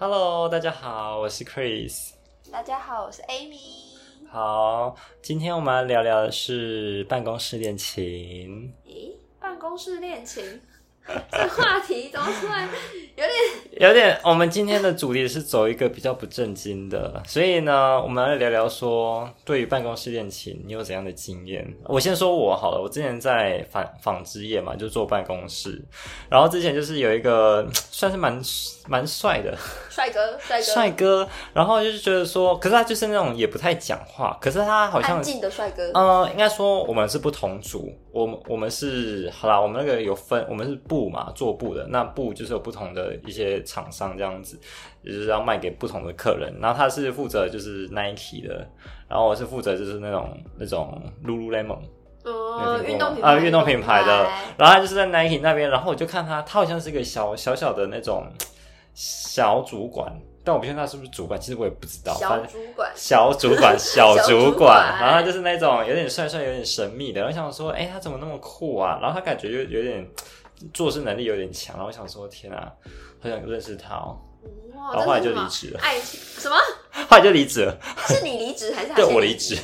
Hello，大家好，我是 Chris。大家好，我是 Amy。好，今天我们要聊聊的是办公室恋情。咦，办公室恋情这话题怎么突然有点？有点，我们今天的主题是走一个比较不正经的，所以呢，我们来聊聊说，对于办公室恋情，你有怎样的经验？我先说我好了，我之前在纺纺织业嘛，就做办公室，然后之前就是有一个算是蛮蛮帅的帅哥，帅哥，帅哥，然后就是觉得说，可是他就是那种也不太讲话，可是他好像安静的帅哥。呃，应该说我们是不同组，我们我们是好啦，我们那个有分，我们是布嘛，做布的，那布就是有不同的一些厂商这样子，就是要卖给不同的客人。然后他是负责就是 Nike 的，然后我是负责就是那种那种 Lululemon 嗯，运动品啊运动品牌的，然后他就是在 Nike 那边，然后我就看他，他好像是一个小小小的那种小主管。但我不确定他是不是主管，其实我也不知道。小主管，小主管，小主管，然后他就是那种有点帅帅、有点神秘的。我想说，哎，他怎么那么酷啊？然后他感觉就有点做事能力有点强。然后我想说，天啊，好想认识他哦。然后后来就离职了。爱情什么？后来就离职了。是你离职还是对我离职？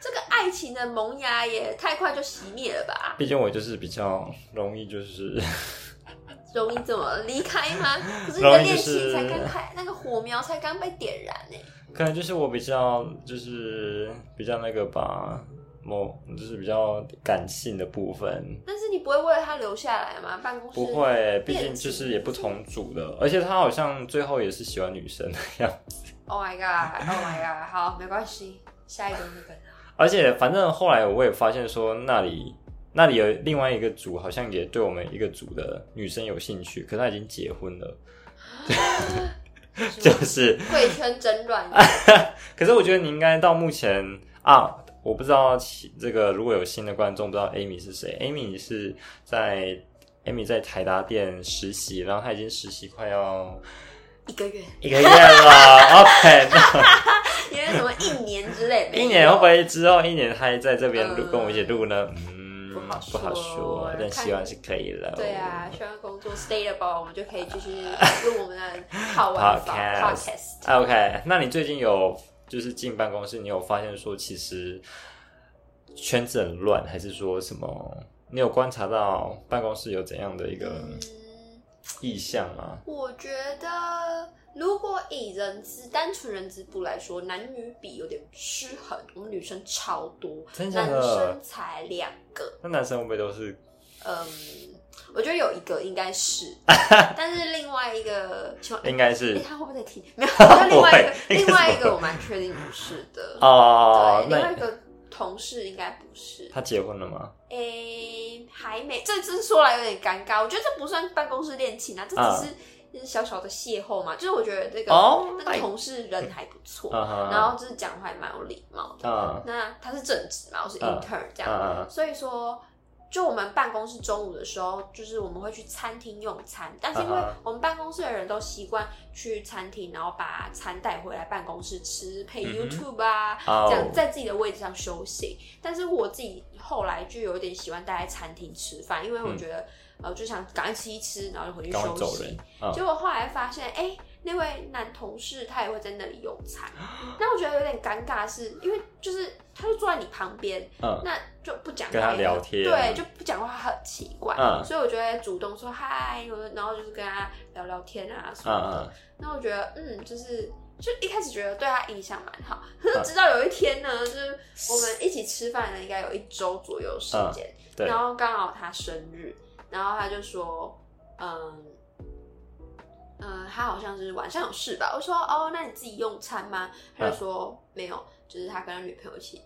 这个爱情的萌芽也太快就熄灭了吧？毕竟我就是比较容易就是。容易怎么离开吗？可是你的恋情才刚开，那个火苗才刚被点燃呢。可能就是我比较，就是比较那个吧，某就是比较感性的部分。但是你不会为了他留下来吗？办公室不会，毕竟就是也不同组的，而且他好像最后也是喜欢女生的样子。Oh my god! Oh my god! 好，没关系，下一个日本。而且反正后来我也发现说那里。那里有另外一个组，好像也对我们一个组的女生有兴趣，可是她已经结婚了，就是贵圈真乱。可是我觉得你应该到目前啊，我不知道这个如果有新的观众不知道 Amy 是谁，Amy 是在 Amy 在台达店实习，然后她已经实习快要一个月。一个月了，OK，因为什么一年之类，一年会不会之后一年还在这边录跟我一起录呢？嗯。不好说，但希望是可以了。对啊，希望工作 stable，我们就可以继续录我们的好玩 podcast。OK，那你最近有就是进办公室，你有发现说其实圈子很乱，还是说什么？你有观察到办公室有怎样的一个意向吗？我觉得。如果以人资单纯人资部来说，男女比有点失衡，我们女生超多，男生才两个。那男生会不会都是？嗯，我觉得有一个应该是，但是另外一个应该是，他会不会在听？没有，另外一个，另外一个我蛮确定不是的。哦，对，另外一个同事应该不是。他结婚了吗？诶，还没。这这说来有点尴尬，我觉得这不算办公室恋情啊，这只是。就是小小的邂逅嘛，就是我觉得这个那个同事人还不错，然后就是讲话还蛮有礼貌的。那他是正职嘛，我是 intern 这样，所以说就我们办公室中午的时候，就是我们会去餐厅用餐，但是因为我们办公室的人都习惯去餐厅，然后把餐带回来办公室吃，配 YouTube 啊，这样在自己的位置上休息。但是我自己后来就有点喜欢待在餐厅吃饭，因为我觉得。呃，就想赶快吃一吃，然后就回去休息。结果后来发现，哎，那位男同事他也会在那里用餐。那我觉得有点尴尬，是因为就是他就坐在你旁边，那就不讲话，跟他聊天，对，就不讲话很奇怪。所以我觉得主动说嗨，然后就是跟他聊聊天啊什么的。那我觉得，嗯，就是就一开始觉得对他印象蛮好，可是直到有一天呢，就是我们一起吃饭呢，应该有一周左右时间，然后刚好他生日。然后他就说，嗯，嗯，他好像是晚上有事吧。我说，哦，那你自己用餐吗？他就说没有，就是他跟他女朋友一起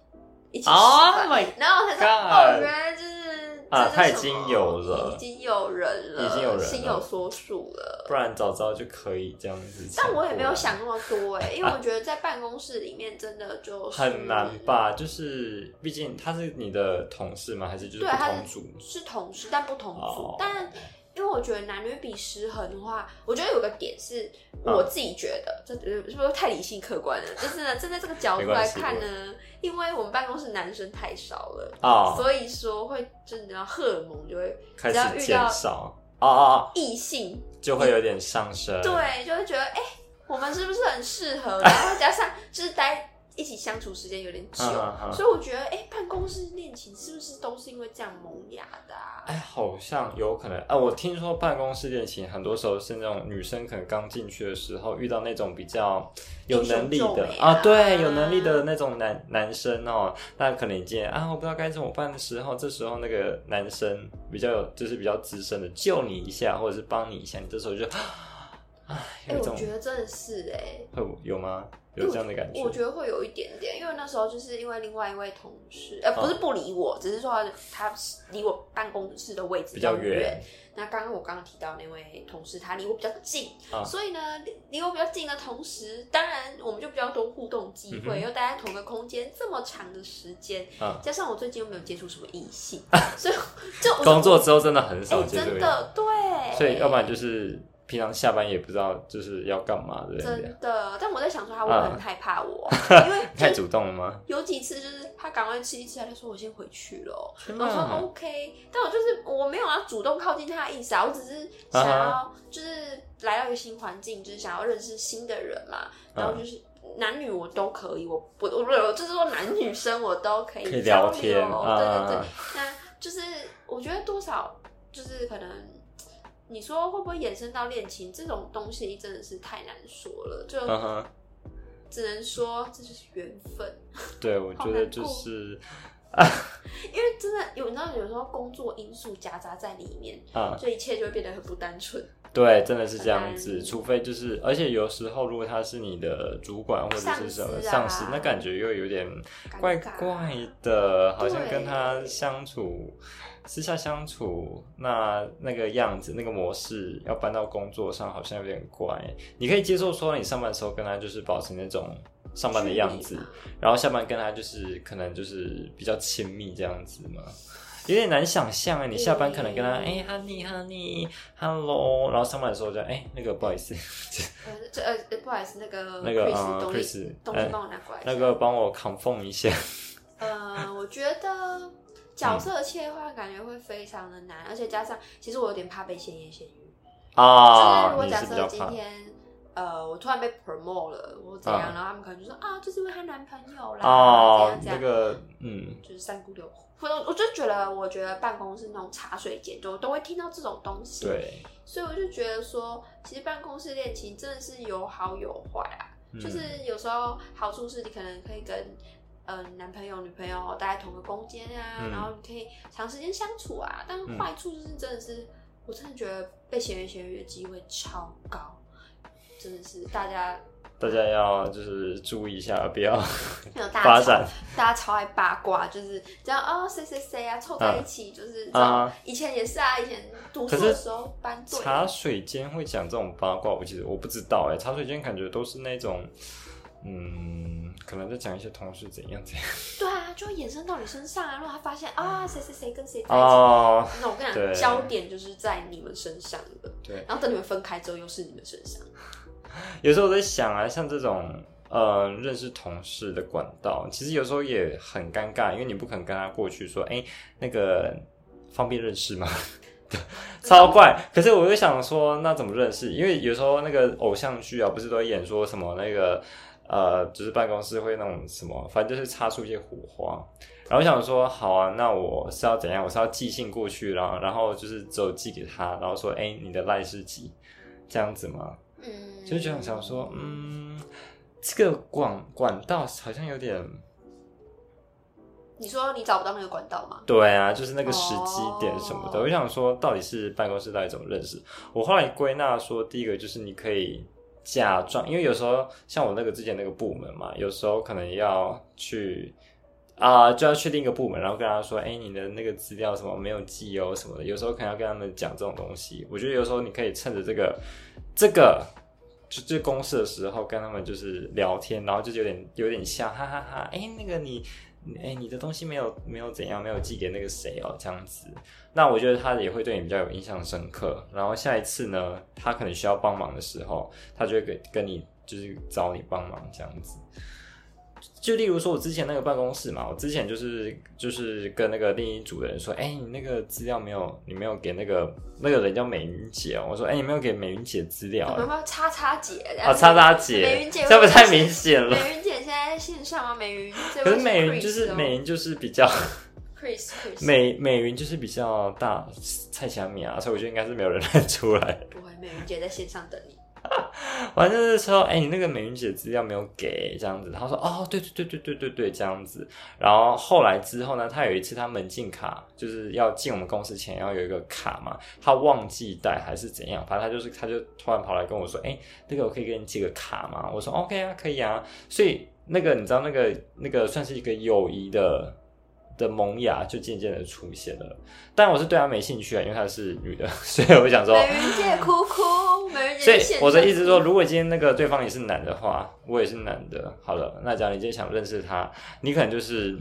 一起吃饭。然后他说，哦，原来就是，啊，他已经有了，已经有人了，已经有人，心有所属了。不然早早就可以这样子。但我也没有想那么多哎，因为我 觉得在办公室里面真的就很难吧，就是毕竟他是你的同事吗？还是就是同组？是同事，但不同组。但因为我觉得男女比失衡的话，我觉得有个点是我自己觉得，这是不是太理性客观了？就是呢，站在这个角度来看呢，因为我们办公室男生太少了啊，所以说会真的荷尔蒙就会开始减少哦哦，异性就会有点上升，对，就会觉得哎，我们是不是很适合？然后加上就是待。一起相处时间有点久，所以我觉得，哎，办公室恋情是不是都是因为这样萌芽的？啊哎，好像有可能啊。我听说办公室恋情很多时候是那种女生可能刚进去的时候遇到那种比较有能力的啊，对，有能力的那种男男生哦，那可能见啊，我不知道该怎么办的时候，这时候那个男生比较有，就是比较资深的救你一下，或者是帮你一下，你这时候就，哎，我觉得真的是哎，会有吗？有这样的感觉，我觉得会有一点点，因为那时候就是因为另外一位同事，呃，不是不理我，只是说他离我办公室的位置比较远。那刚刚我刚刚提到那位同事，他离我比较近，所以呢，离我比较近的同时，当然我们就比较多互动机会，又待在同个空间这么长的时间，加上我最近又没有接触什么异性，所以就工作之后真的很少接触，真的对，所以要不然就是。平常下班也不知道就是要干嘛的，真的。但我在想说，他会不会害怕我？因为 太主动了吗？有几次就是他赶快吃一吃，他就说我先回去了。我说 OK，但我就是我没有要主动靠近他的意思啊，我只是想要就是来到一个新环境，就是想要认识新的人嘛。然后就是男女我都可以，我我我就是说男女生我都可以聊天。对对对，那就是我觉得多少就是可能。你说会不会衍生到恋情这种东西，真的是太难说了，就只能说这就是缘分。对，我 觉得就是，因为真的有，你知道，有时候工作因素夹杂在里面，啊，这一切就会变得很不单纯。对，真的是这样子。除非就是，而且有时候如果他是你的主管或者是什么上司，那感觉又有点怪怪的，好像跟他相处。私下相处，那那个样子，那个模式要搬到工作上，好像有点怪。你可以接受说，你上班的时候跟他就是保持那种上班的样子，然后下班跟他就是可能就是比较亲密这样子吗？有点难想象啊！你下班可能跟他哎，honey，honey，hello，然后上班的时候就哎，那个不好意思，呃，这呃不好意思，那个那个啊，Chris，东西帮我拿过来，那个帮我扛缝一下。呃，我觉得。角色切换感觉会非常的难，而且加上，其实我有点怕被闲言闲语啊。就是如果假设今天，呃，我突然被 promote 了，我怎样，然后他们可能就说啊，就是因为她男朋友啦，这样这样。那个，嗯，就是三姑六婆，我我就觉得，我觉得办公室那种茶水间，就都会听到这种东西。对。所以我就觉得说，其实办公室恋情真的是有好有坏啊。就是有时候好处是你可能可以跟。呃，男朋友、女朋友待在同个空间啊，然后你可以长时间相处啊。但坏处就是真的是，我真的觉得被闲言闲语的机会超高，真的是大家大家要就是注意一下，不要发展。大家超爱八卦，就是这样哦，谁谁谁啊，凑在一起就是啊。以前也是啊，以前读书的时候班茶水间会讲这种八卦，我其实我不知道哎，茶水间感觉都是那种。嗯，可能在讲一些同事怎样怎样。对啊，就会衍生到你身上啊。如果他发现啊，谁谁谁跟谁在一起，那我跟你讲，焦点就是在你们身上的。对。然后等你们分开之后，又是你们身上。有时候我在想啊，像这种呃认识同事的管道，其实有时候也很尴尬，因为你不可能跟他过去说，哎，那个方便认识吗？超怪。可是我就想说，那怎么认识？因为有时候那个偶像剧啊，不是都演说什么那个。呃，就是办公室会那种什么，反正就是擦出一些火花。然后我想说，好啊，那我是要怎样？我是要寄信过去，然后然后就是只有寄给他，然后说，哎，你的赖是几？这样子吗？嗯，就这样想说，嗯，这个管管道好像有点。你说你找不到那个管道吗？对啊，就是那个时机点什么的。我想说，到底是办公室到底怎么认识？我后来归纳说，第一个就是你可以。假装，因为有时候像我那个之前那个部门嘛，有时候可能要去啊，就要确定一个部门，然后跟他说，哎，你的那个资料什么没有寄哦什么的，有时候可能要跟他们讲这种东西。我觉得有时候你可以趁着这个这个就这公司的时候跟他们就是聊天，然后就有点有点像哈哈哈，哎，那个你。哎，你的东西没有没有怎样，没有寄给那个谁哦，这样子，那我觉得他也会对你比较有印象深刻。然后下一次呢，他可能需要帮忙的时候，他就会给跟你就是找你帮忙这样子。就例如说，我之前那个办公室嘛，我之前就是就是跟那个另一组的人说，哎，你那个资料没有，你没有给那个那个人叫美云姐哦，我说，哎，你没有给美云姐资料，有没有叉叉姐？啊，叉叉姐，美云姐，这不太明显了。美云姐现在在线上吗？美云，可是美云就是美云就是比较 美美云就是比较大蔡小米啊，所以我觉得应该是没有人认出来。不会，美云姐在线上等你。反正是说，哎，你那个美云姐资料没有给，这样子。他说，哦，对对对对对对对，这样子。然后后来之后呢，他有一次他门禁卡就是要进我们公司前要有一个卡嘛，他忘记带还是怎样，反正他就是他就突然跑来跟我说，哎，那个我可以给你寄个卡吗？我说 OK 啊，可以啊。所以那个你知道那个那个算是一个友谊的。的萌芽就渐渐的出现了，但我是对她没兴趣啊，因为她是女的，所以我想说，美人姐哭哭，美人姐。所以我的意思说，如果今天那个对方也是男的话，我也是男的，好了，那假如你今天想认识他，你可能就是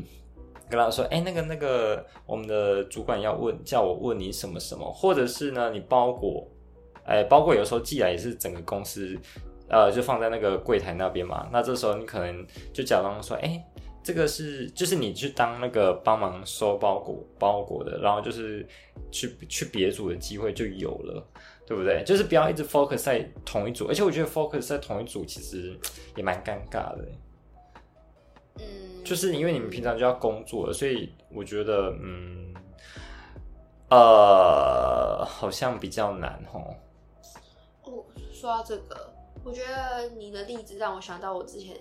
跟他说，哎，那个那个，我们的主管要问，叫我问你什么什么，或者是呢，你包裹，哎，包裹有时候寄来也是整个公司，呃，就放在那个柜台那边嘛，那这时候你可能就假装说，哎。这个是就是你去当那个帮忙收包裹包裹的，然后就是去去别组的机会就有了，对不对？就是不要一直 focus 在同一组，而且我觉得 focus 在同一组其实也蛮尴尬的。嗯，就是因为你们平常就要工作，所以我觉得嗯呃好像比较难哦。哦，说到这个，我觉得你的例子让我想到我之前。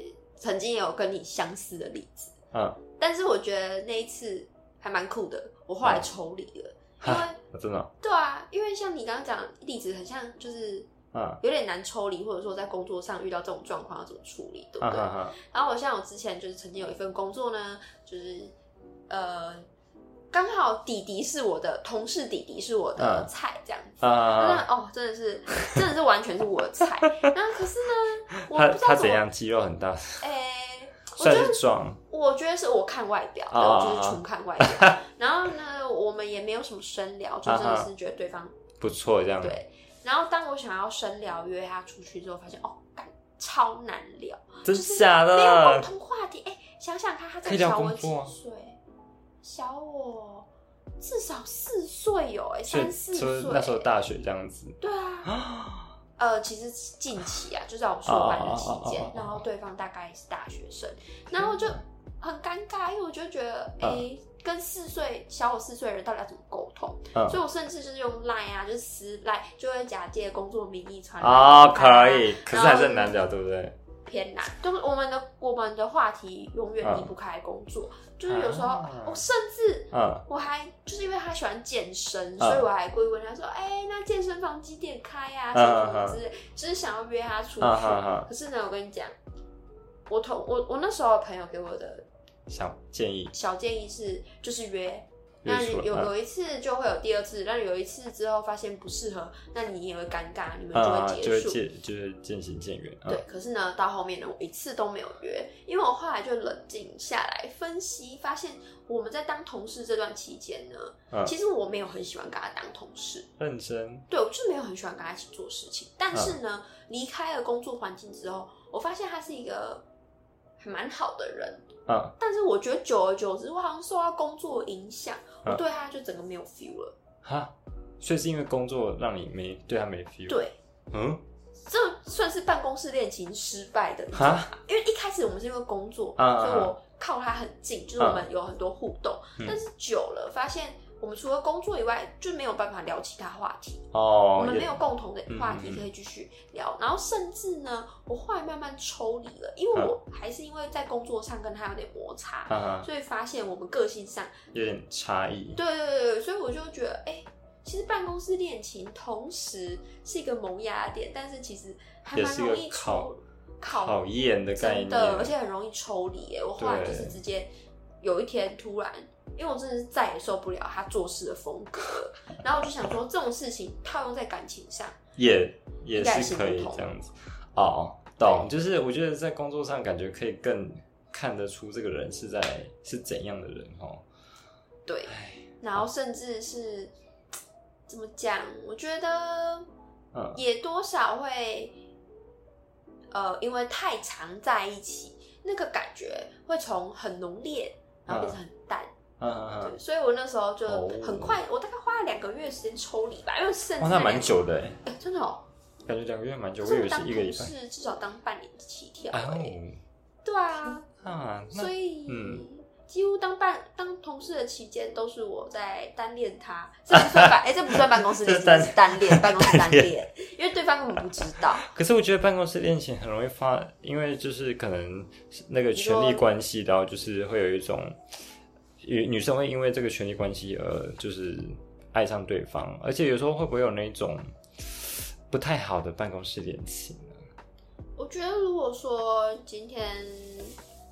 曾经也有跟你相似的例子，嗯，但是我觉得那一次还蛮酷的。我后来抽离了，因为真的对啊，因为像你刚刚讲例子，很像就是嗯有点难抽离，或者说在工作上遇到这种状况要怎么处理，对不对？然后我像我之前就是曾经有一份工作呢，就是呃刚好弟弟是我的同事，弟弟是我的菜这样子，那哦真的是 真的是完全是我的菜。那可是呢，他他怎样肌肉很大？哎 算是壮，我觉得是我看外表，我就是纯看外表。然后呢，我们也没有什么深聊，就真的是觉得对方不错这样。对。然后当我想要深聊约他出去之后，发现哦，超难聊，真假的，没有共同话题。哎，想想看，他在小我几岁？小我至少四岁有，哎，三四岁。那时候大学这样子。对啊。呃，其实近期啊，就在我们硕班的期间，然后对方大概是大学生，然后就很尴尬，因为我就觉得，哎，跟四岁小我四岁的人到底要怎么沟通？所以我甚至就是用 Line 啊，就是私 Line，就会假借工作名义传啊，可以，可是还是很难聊，对不对？偏难，就是我们的我们的话题永远离不开工作，就是有时候我甚至，我还就是因为他喜欢健身，所以我还会问他说，哎，那健身房几点开呀？什么什么之类，就是想要约他出去。可是呢，我跟你讲，我同我我那时候朋友给我的小建议，小建议是就是约。那有有一次就会有第二次，但有一次之后发现不适合，那你也会尴尬，你们就会结束，就是渐行渐远。对，可是呢，到后面呢，我一次都没有约，因为我后来就冷静下来分析，发现我们在当同事这段期间呢，其实我没有很喜欢跟他当同事，认真，对我就是没有很喜欢跟他一起做事情。但是呢，离开了工作环境之后，我发现他是一个还蛮好的人。嗯，但是我觉得久而久之，我好像受到工作影响，我对他就整个没有 feel 了。哈，所以是因为工作让你没对他没 feel？对，嗯，这算是办公室恋情失败的哈，因为一开始我们是因为工作，所以我靠他很近，就是我们有很多互动，但是久了发现。我们除了工作以外，就没有办法聊其他话题。哦，我们没有共同的话题可以继续聊。然后甚至呢，我后来慢慢抽离了，因为我还是因为在工作上跟他有点摩擦，所以发现我们个性上有点差异。对对对对，所以我就觉得，哎，其实办公室恋情同时是一个萌芽点，但是其实还蛮容易抽考验的概念，而且很容易抽离。哎，我后来就是直接有一天突然。因为我真的是再也受不了他做事的风格，然后我就想说，这种事情套用在感情上，也也是可以这样子。哦，懂，就是我觉得在工作上感觉可以更看得出这个人是在是怎样的人哦。对，然后甚至是怎么讲？我觉得，也多少会，呃，因为太常在一起。那个感觉会从很浓烈，然后变成很淡。嗯对，所以我那时候就很快，我大概花了两个月时间抽离吧，因为甚至那蛮久的哎，真的哦，感觉两个月蛮久，我以为是一个礼拜，是至少当半年起跳哎，对啊，啊，所以嗯。几乎当办当同事的期间，都是我在单恋他。这不算办，哎，这不算办公室恋情，是单恋，办公室单恋，因为对方根本不知道。可是我觉得办公室恋情很容易发，因为就是可能那个权力关系，然后就是会有一种女女生会因为这个权力关系而就是爱上对方，而且有时候会不会有那种不太好的办公室恋情呢？我觉得如果说今天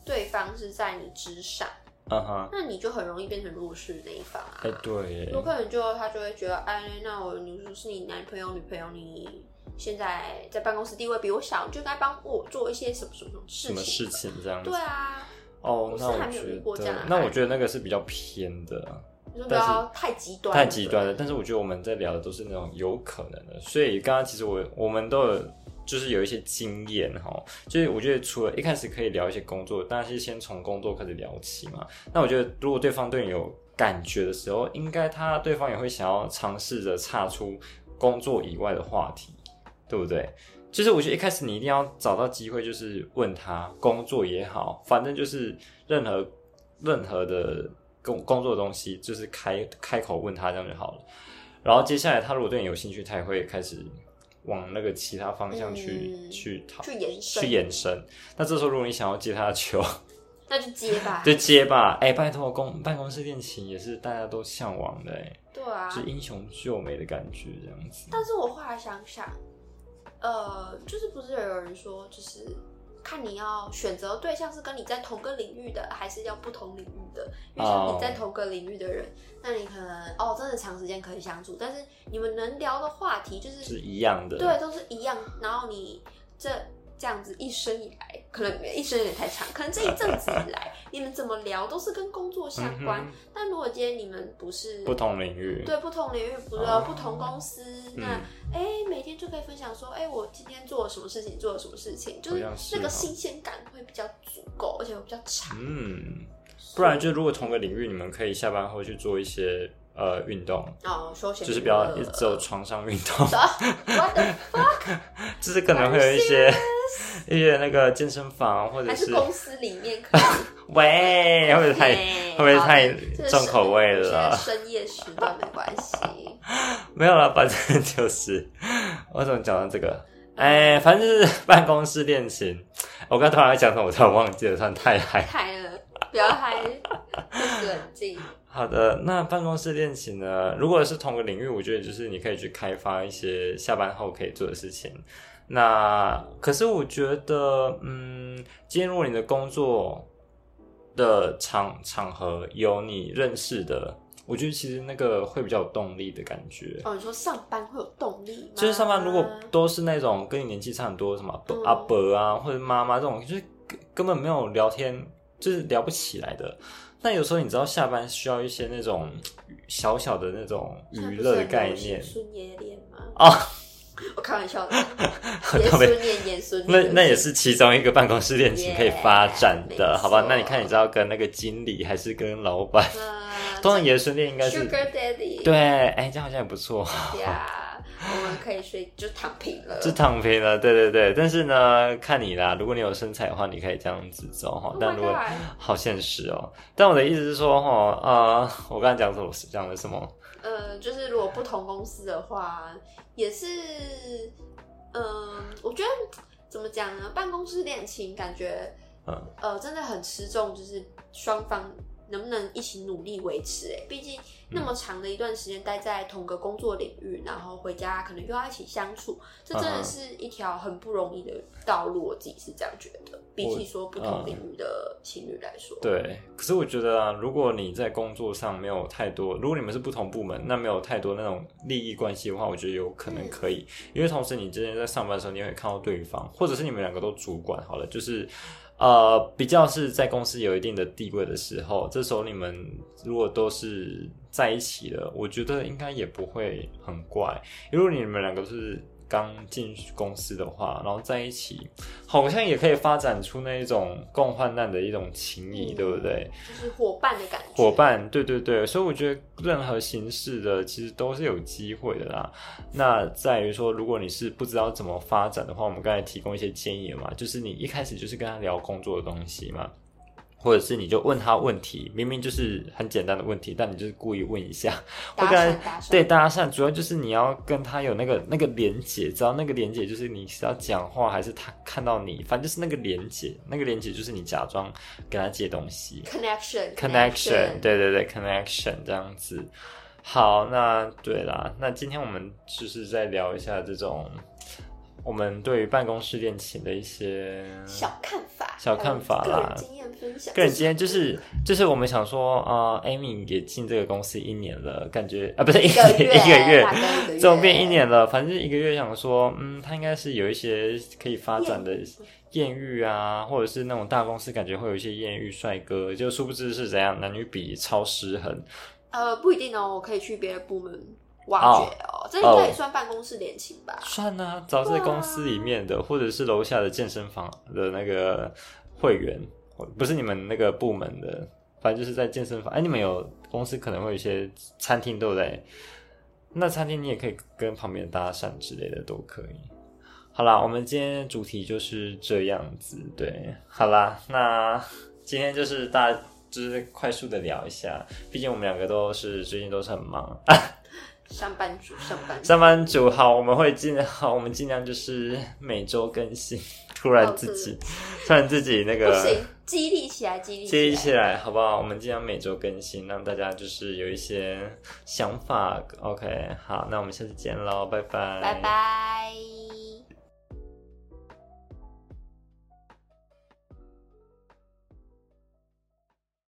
对方是在你之上。嗯哼，那你就很容易变成弱势那一方啊。哎，对，有可能就他就会觉得，哎，那我你说是你男朋友女朋友，你现在在办公室地位比我小，就该帮我做一些什么什么事情？什么事情这样子？对啊。哦，那我觉得，那我觉得那个是比较偏的，不要太极端，太极端了。但是我觉得我们在聊的都是那种有可能的，所以刚刚其实我我们都有。就是有一些经验哈，就是我觉得除了一开始可以聊一些工作，但是先从工作开始聊起嘛。那我觉得如果对方对你有感觉的时候，应该他对方也会想要尝试着岔出工作以外的话题，对不对？就是我觉得一开始你一定要找到机会，就是问他工作也好，反正就是任何任何的工工作的东西，就是开开口问他这样就好了。然后接下来他如果对你有兴趣，他也会开始。往那个其他方向去去讨去延伸去延伸，那这时候如果你想要接他的球，那就接吧，就接吧。哎，拜托，公办公室恋情也是大家都向往的，哎，对啊，是英雄救美的感觉这样子。但是我后来想想，呃，就是不是有人说，就是。看你要选择对象是跟你在同个领域的，还是要不同领域的？因为像你在同个领域的人，那你可能哦，真的长时间可以相处，但是你们能聊的话题就是是一样的，对，都是一样。然后你这。这样子一生以来，可能一生有点太长，可能这一阵子以来，你们怎么聊都是跟工作相关。但如果今天你们不是不同领域，对不同领域，不是不同公司，那哎，每天就可以分享说，哎，我今天做了什么事情，做了什么事情，就是那个新鲜感会比较足够，而且会比较长。嗯，不然就如果同个领域，你们可以下班后去做一些。呃，运动哦，休闲就是不要一直只有床上运动。What the fuck？就是可能会有一些 一些那个健身房，或者是公司里面可以。喂，会不会太会不会太重口味了？深夜时段没关系。没有了，反正就是我怎么讲到这个？哎，反正就是办公室恋情。我刚突然讲什么，我突然忘记了，算太嗨。嗨了，不要嗨，冷静。好的，那办公室恋情呢？如果是同个领域，我觉得就是你可以去开发一些下班后可以做的事情。那可是我觉得，嗯，今天如果你的工作的场场合有你认识的，我觉得其实那个会比较有动力的感觉。哦，你说上班会有动力？就是上班如果都是那种跟你年纪差很多，什么阿伯啊或者妈妈这种，就是根本没有聊天，就是聊不起来的。但有时候你知道下班需要一些那种小小的那种娱乐的概念。孙爷恋吗？啊，我开玩笑的。爷孙恋，爷孙恋。那那也是其中一个办公室恋情可以发展的，好吧？那你看，你知道跟那个经理还是跟老板？通常爷孙恋应该是。Sugar Daddy。对，哎，这样好像也不错。我们可以睡就躺平了，就躺平了，对对对。但是呢，看你啦，如果你有身材的话，你可以这样子走哈。但如果好现实哦。但我的意思是说哈，呃，我刚才讲什么？讲的什么？呃，就是如果不同公司的话，也是，嗯，我觉得怎么讲呢？办公室恋情感觉，嗯，呃，真的很吃重，就是双方。能不能一起努力维持？哎，毕竟那么长的一段时间待在同个工作领域，然后回家可能又要一起相处，这真的是一条很不容易的道路。我自己是这样觉得。比起说不同领域的情侣来说，对。可是我觉得啊，如果你在工作上没有太多，如果你们是不同部门，那没有太多那种利益关系的话，我觉得有可能可以。因为同时你之前在上班的时候，你会看到对方，或者是你们两个都主管好了，就是。呃，比较是在公司有一定的地位的时候，这时候你们如果都是在一起的，我觉得应该也不会很怪。如果你们两个是刚进公司的话，然后在一起，好像也可以发展出那一种共患难的一种情谊，对不对？就是伙伴的感觉。伙伴，对对对，所以我觉得任何形式的其实都是有机会的啦。那在于说，如果你是不知道怎么发展的话，我们刚才提供一些建议嘛，就是你一开始就是跟他聊工作的东西嘛。或者是你就问他问题，明明就是很简单的问题，但你就是故意问一下，搭讪搭讪，对搭讪，主要就是你要跟他有那个那个连接，知道那个连接就是你是要讲话还是他看到你，反正就是那个连接，那个连接就是你假装跟他借东西，connection，connection，对对对，connection 这样子。好，那对啦，那今天我们就是在聊一下这种。我们对于办公室恋情的一些小看法，小看法啦，经验分享。个人经验就是就是我们想说啊，Amy 也进这个公司一年了，感觉啊不是一个月 一个月，怎么变一年了？反正一个月想说，嗯，他应该是有一些可以发展的艳遇啊，或者是那种大公司感觉会有一些艳遇帅哥，就殊不知是怎样，男女比超失衡。呃，不一定哦，我可以去别的部门。挖掘哦，这应该也算办公室恋情吧？算啊，找在公司里面的，或者是楼下的健身房的那个会员，不是你们那个部门的，反正就是在健身房。哎，你们有公司可能会有一些餐厅，对不对？那餐厅你也可以跟旁边搭讪之类的，都可以。好啦，我们今天主题就是这样子，对，好啦，那今天就是大家就是快速的聊一下，毕竟我们两个都是最近都是很忙。上班族，上班上班族好，我们会尽好，我们尽量就是每周更新。突然自己，突然自己那个，不行，激励起来，激励激励起来，好不好？我们尽量每周更新，让大家就是有一些想法。OK，好，那我们下次见喽，拜拜，拜拜。